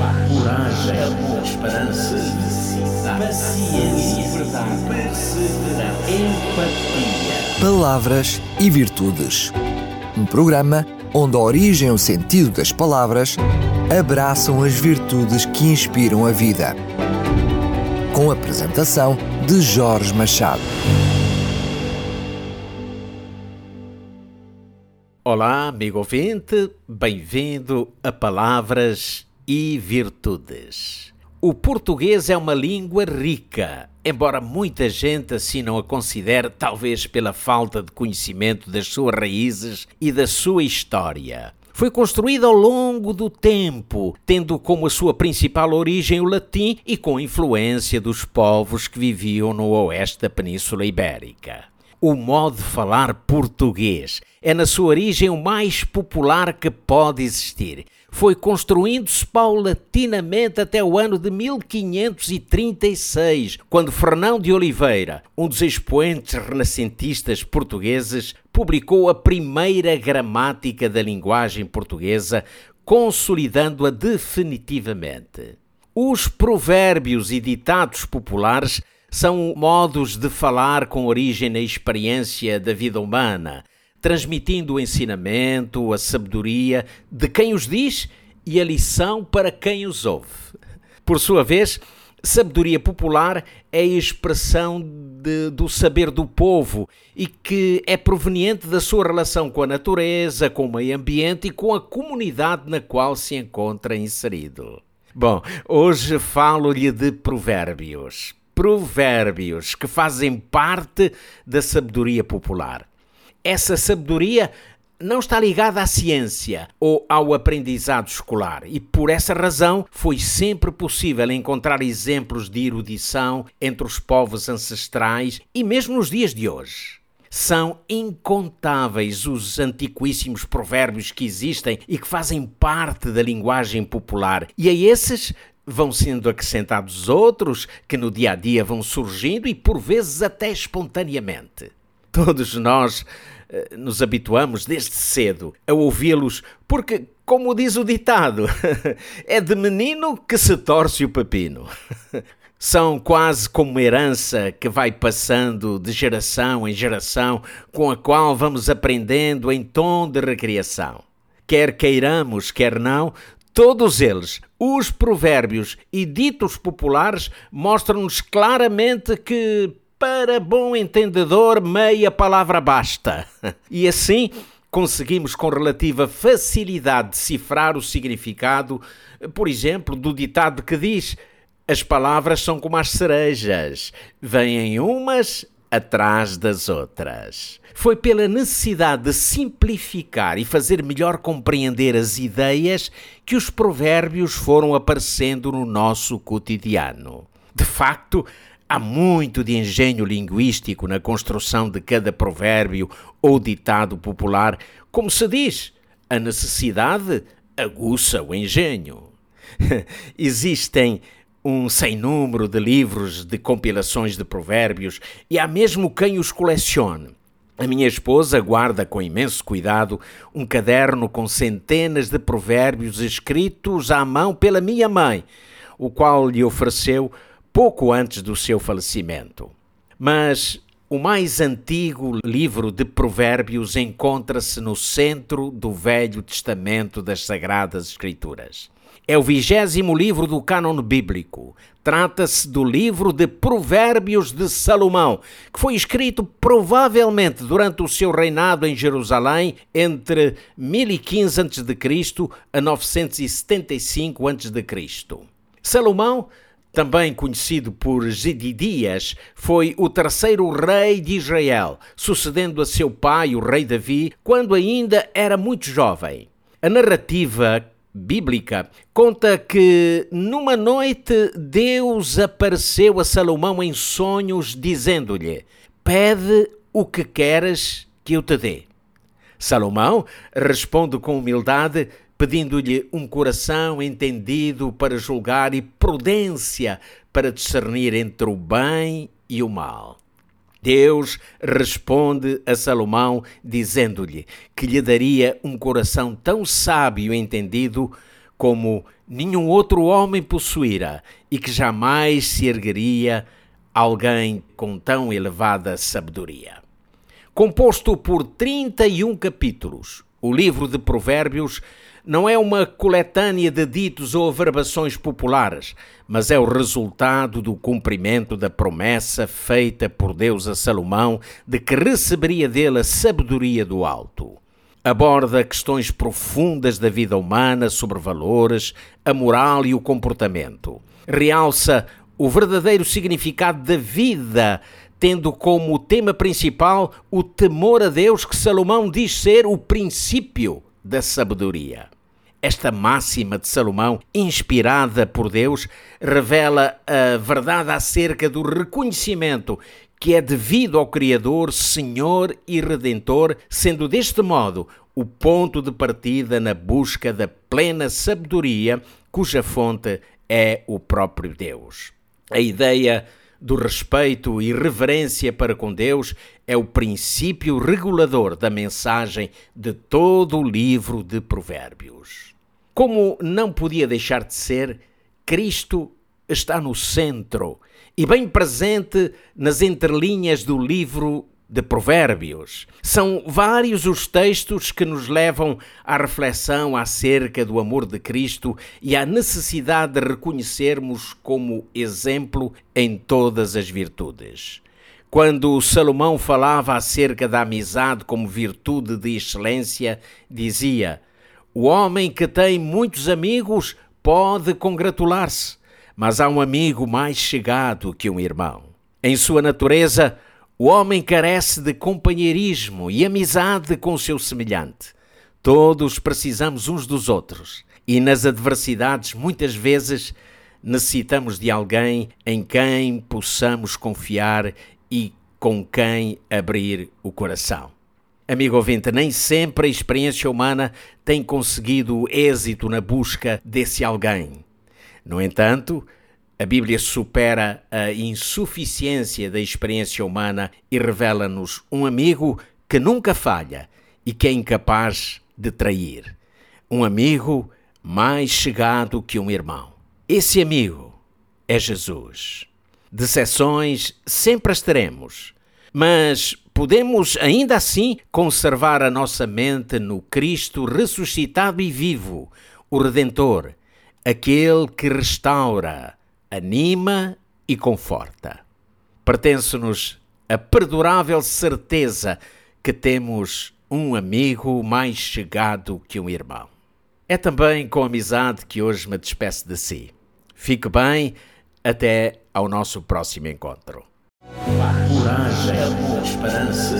coragem, amor, esperança, felicidade, paciência, verdade, perseverança, empatia. Palavras e Virtudes. Um programa onde a origem e o sentido das palavras abraçam as virtudes que inspiram a vida. Com a apresentação de Jorge Machado. Olá, amigo ouvinte, bem-vindo a Palavras e Virtudes. O português é uma língua rica, embora muita gente assim não a considere, talvez pela falta de conhecimento das suas raízes e da sua história. Foi construída ao longo do tempo, tendo como a sua principal origem o latim e com influência dos povos que viviam no oeste da Península Ibérica. O modo de falar português é, na sua origem, o mais popular que pode existir. Foi construindo-se paulatinamente até o ano de 1536, quando Fernão de Oliveira, um dos expoentes renascentistas portugueses, publicou a primeira gramática da linguagem portuguesa, consolidando-a definitivamente. Os provérbios e ditados populares são modos de falar com origem na experiência da vida humana, transmitindo o ensinamento, a sabedoria de quem os diz e a lição para quem os ouve. Por sua vez, sabedoria popular é a expressão de, do saber do povo e que é proveniente da sua relação com a natureza, com o meio ambiente e com a comunidade na qual se encontra inserido. Bom, hoje falo-lhe de provérbios provérbios que fazem parte da sabedoria popular. Essa sabedoria não está ligada à ciência ou ao aprendizado escolar e por essa razão foi sempre possível encontrar exemplos de erudição entre os povos ancestrais e mesmo nos dias de hoje. São incontáveis os antiquíssimos provérbios que existem e que fazem parte da linguagem popular, e a esses vão sendo acrescentados outros que no dia a dia vão surgindo e por vezes até espontaneamente. Todos nós eh, nos habituamos desde cedo a ouvi-los porque, como diz o ditado, é de menino que se torce o pepino. São quase como uma herança que vai passando de geração em geração, com a qual vamos aprendendo em tom de recriação. Quer queiramos, quer não, Todos eles, os provérbios e ditos populares, mostram-nos claramente que, para bom entendedor, meia palavra basta. E assim conseguimos com relativa facilidade decifrar o significado, por exemplo, do ditado que diz: As palavras são como as cerejas, vêm umas atrás das outras. Foi pela necessidade de simplificar e fazer melhor compreender as ideias que os provérbios foram aparecendo no nosso cotidiano. De facto, há muito de engenho linguístico na construção de cada provérbio ou ditado popular. Como se diz, a necessidade aguça o engenho. Existem um sem número de livros de compilações de provérbios e há mesmo quem os colecione. A minha esposa guarda com imenso cuidado um caderno com centenas de provérbios escritos à mão pela minha mãe, o qual lhe ofereceu pouco antes do seu falecimento. Mas o mais antigo livro de provérbios encontra-se no centro do Velho Testamento das Sagradas Escrituras. É o vigésimo livro do cânon bíblico. Trata-se do livro de Provérbios de Salomão, que foi escrito provavelmente durante o seu reinado em Jerusalém entre 1015 a.C. a 975 a.C. Salomão também conhecido por Zedidias, foi o terceiro rei de Israel, sucedendo a seu pai, o rei Davi, quando ainda era muito jovem. A narrativa bíblica conta que numa noite Deus apareceu a Salomão em sonhos, dizendo-lhe: Pede o que queres que eu te dê. Salomão responde com humildade, pedindo-lhe um coração entendido para julgar e prudência para discernir entre o bem e o mal. Deus responde a Salomão dizendo-lhe que lhe daria um coração tão sábio e entendido como nenhum outro homem possuíra e que jamais se ergueria alguém com tão elevada sabedoria. Composto por 31 capítulos, o livro de Provérbios não é uma coletânea de ditos ou averbações populares, mas é o resultado do cumprimento da promessa feita por Deus a Salomão de que receberia dele a sabedoria do alto. Aborda questões profundas da vida humana sobre valores, a moral e o comportamento. Realça o verdadeiro significado da vida, tendo como tema principal o temor a Deus, que Salomão diz ser o princípio da sabedoria. Esta máxima de Salomão, inspirada por Deus, revela a verdade acerca do reconhecimento que é devido ao Criador, Senhor e Redentor, sendo deste modo o ponto de partida na busca da plena sabedoria, cuja fonte é o próprio Deus. A ideia do respeito e reverência para com Deus é o princípio regulador da mensagem de todo o livro de Provérbios. Como não podia deixar de ser, Cristo está no centro e bem presente nas entrelinhas do livro de Provérbios. São vários os textos que nos levam à reflexão acerca do amor de Cristo e à necessidade de reconhecermos como exemplo em todas as virtudes. Quando Salomão falava acerca da amizade como virtude de excelência, dizia: O homem que tem muitos amigos pode congratular-se, mas há um amigo mais chegado que um irmão. Em sua natureza, o homem carece de companheirismo e amizade com o seu semelhante. Todos precisamos uns dos outros e nas adversidades, muitas vezes, necessitamos de alguém em quem possamos confiar e com quem abrir o coração. Amigo ouvinte, nem sempre a experiência humana tem conseguido êxito na busca desse alguém. No entanto, a Bíblia supera a insuficiência da experiência humana e revela-nos um amigo que nunca falha e que é incapaz de trair. Um amigo mais chegado que um irmão. Esse amigo é Jesus. Decepções sempre as teremos, mas podemos ainda assim conservar a nossa mente no Cristo ressuscitado e vivo, o Redentor, aquele que restaura anima e conforta. Pertence-nos a perdurável certeza que temos um amigo mais chegado que um irmão. É também com amizade que hoje me despeço de si. Fique bem, até ao nosso próximo encontro. Coragem, esperança,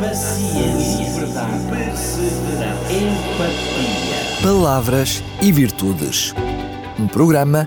paciência, perseverança, empatia. Palavras e virtudes. Um programa